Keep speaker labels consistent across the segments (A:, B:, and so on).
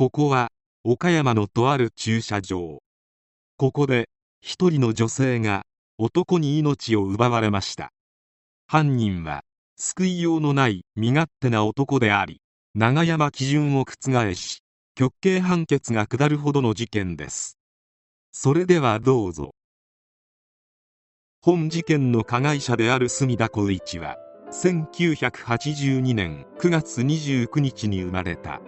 A: ここは岡山のとある駐車場。ここで一人の女性が男に命を奪われました。犯人は救いようのない身勝手な男であり永山基準を覆し極刑判決が下るほどの事件です。それではどうぞ。本事件の加害者である隅田光一は1982年9月29日に生まれた。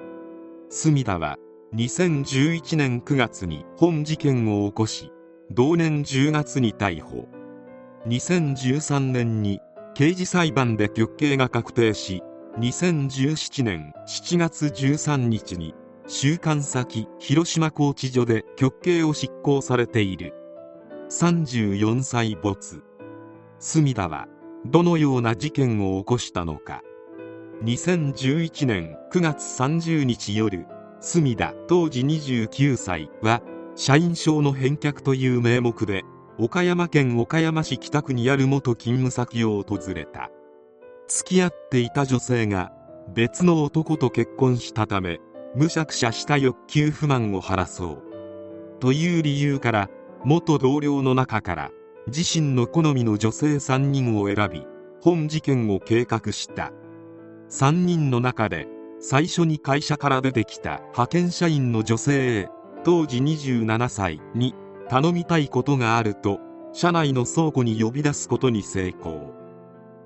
A: 隅田は2011年9月に本事件を起こし同年10月に逮捕。2013年に刑事裁判で極刑が確定し2017年7月13日に収監先広島拘置所で極刑を執行されている。34歳没。隅田はどのような事件を起こしたのか。2011年9月30日夜隅田当時29歳は社員証の返却という名目で岡山県岡山市北区にある元勤務先を訪れた。付き合っていた女性が別の男と結婚したためむしゃくしゃした欲求不満を晴らそう。という理由から元同僚の中から自身の好みの女性3人を選び本事件を計画した。3人の中で最初に会社から出てきた派遣社員の女性 A 当時27歳に頼みたいことがあると社内の倉庫に呼び出すことに成功。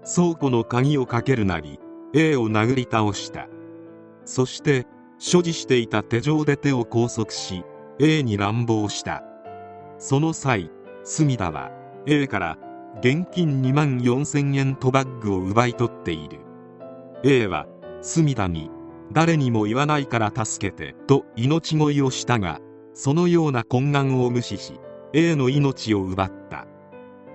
A: 倉庫の鍵をかけるなり A を殴り倒した。そして所持していた手錠で手を拘束し A に乱暴した。その際隅田は A から現金2万4000円とバッグを奪い取っている。A は隅田に誰にも言わないから助けてと命乞いをしたがそのような懇願を無視し A の命を奪った。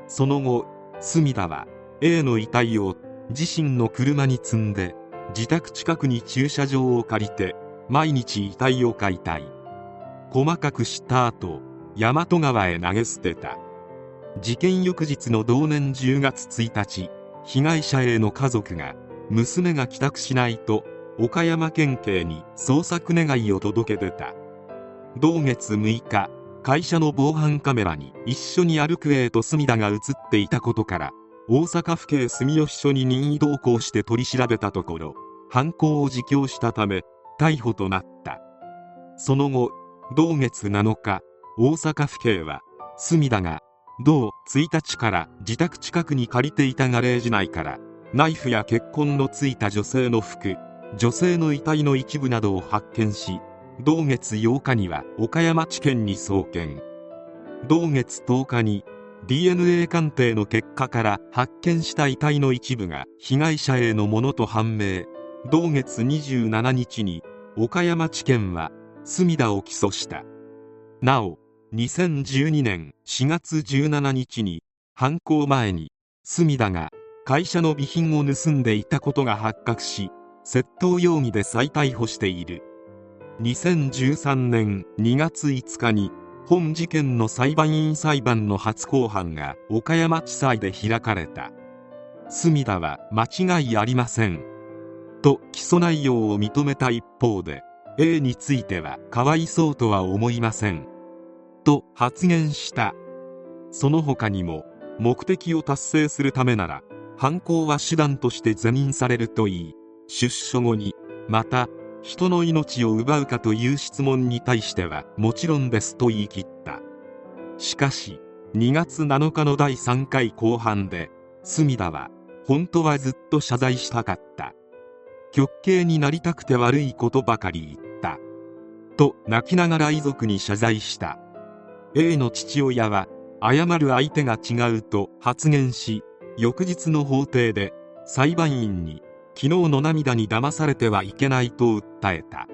A: その後隅田は A の遺体を自身の車に積んで自宅近くに駐車場を借りて毎日遺体を解体。細かくした後大和川へ投げ捨てた。事件翌日の同年10月1日被害者への家族が娘が帰宅しないと岡山県警に捜索願いを届け出た。同月6日会社の防犯カメラに一緒に歩く A と隅田が映っていたことから大阪府警住吉署に任意同行して取り調べたところ犯行を自供したため逮捕となった。その後同月7日大阪府警は隅田が同1日から自宅近くに借りていたガレージ内からナイフや血痕のついた女性の服女性の遺体の一部などを発見し同月8日には岡山地検に送検。同月10日に DNA 鑑定の結果から発見した遺体の一部が被害者へのものと判明。同月27日に岡山地検は隅田を起訴した。なお2012年4月17日に犯行前に隅田が会社の備品を盗んでいたことが発覚し窃盗容疑で再逮捕している。2013年2月5日に本事件の裁判員裁判の初公判が岡山地裁で開かれた。隅田は間違いありません。と起訴内容を認めた一方で A についてはかわいそうとは思いません。と発言した。その他にも目的を達成するためなら犯行は手段として是認されるといい。出所後にまた人の命を奪うかという質問に対してはもちろんですと言い切った。しかし2月7日の第3回公判で隅田は本当はずっと謝罪したかった。極刑になりたくて悪いことばかり言った。と泣きながら遺族に謝罪した。A の父親は謝る相手が違うと発言し翌日の法廷で裁判員に昨日の涙に騙されてはいけないと訴えた。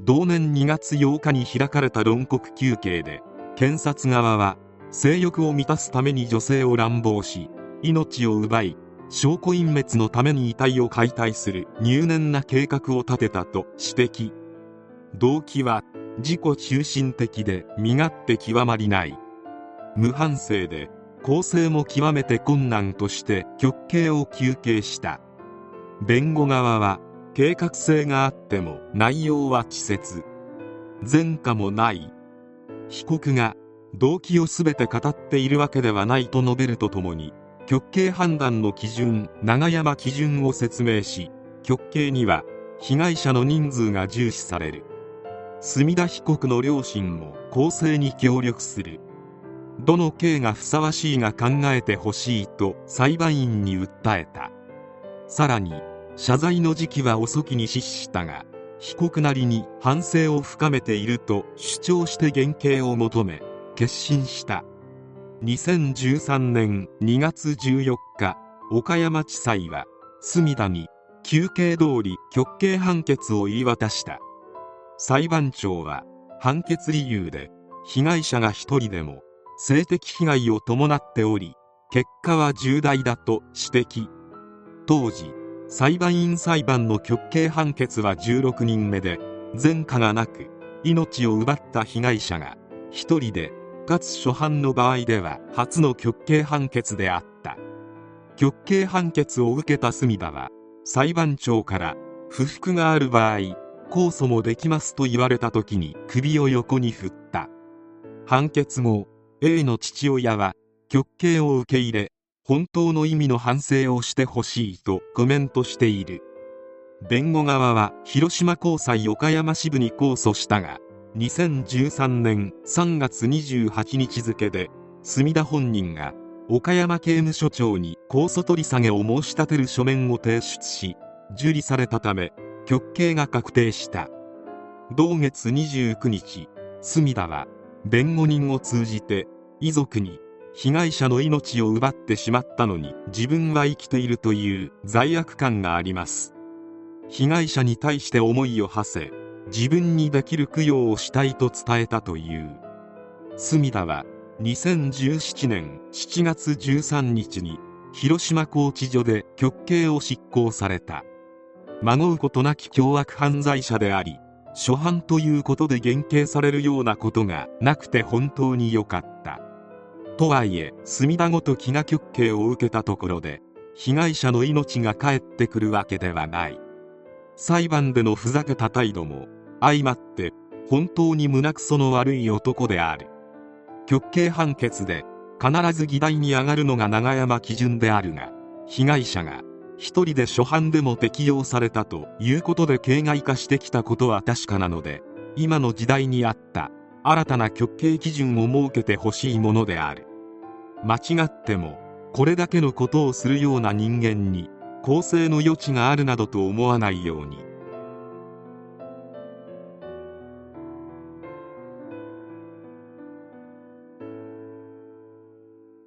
A: 同年2月8日に開かれた論告求刑で検察側は性欲を満たすために女性を乱暴し命を奪い証拠隠滅のために遺体を解体する入念な計画を立てたと指摘。動機は自己中心的で身勝手極まりない。無反省で構成も極めて困難として極刑を求刑した。弁護側は計画性があっても内容は稚拙。前科もない。被告が動機を全て語っているわけではないと述べるとともに極刑判断の基準永山基準を説明し極刑には被害者の人数が重視される。墨田被告の両親も公正に協力する。どの刑がふさわしいが考えてほしいと裁判員に訴えた。さらに謝罪の時期は遅きに失したが被告なりに反省を深めていると主張して減刑を求め決心した。2013年2月14日岡山地裁は隅田に求刑通り極刑判決を言い渡した。裁判長は判決理由で被害者が一人でも性的被害を伴っており結果は重大だと指摘。当時裁判員裁判の極刑判決は16人目で前科がなく命を奪った被害者が一人でかつ初犯の場合では初の極刑判決であった。極刑判決を受けた隅田は裁判長から不服がある場合控訴もできますと言われた時に首を横に振った。判決後 A の父親は極刑を受け入れ本当の意味の反省をしてほしいとコメントしている。弁護側は広島高裁岡山支部に控訴したが2013年3月28日付で墨田本人が岡山刑務所長に控訴取り下げを申し立てる書面を提出し受理されたため極刑が確定した。同月29日隅田は弁護人を通じて遺族に被害者の命を奪ってしまったのに自分は生きているという罪悪感があります。被害者に対して思いを馳せ自分にできる供養をしたいと伝えたという。隅田は2017年7月13日に広島拘置所で極刑を執行された。孫うことなき凶悪犯罪者であり初犯ということで減刑されるようなことがなくて本当に良かった。とはいえ隅田ごときが極刑を受けたところで被害者の命が返ってくるわけではない。裁判でのふざけた態度も相まって本当に胸くその悪い男である。極刑判決で必ず議題に上がるのが永山基準であるが被害者が一人で初犯でも適用されたということで形骸化してきたことは確かなので今の時代にあった新たな極刑基準を設けてほしいものである。間違ってもこれだけのことをするような人間に更生の余地があるなどと思わないように。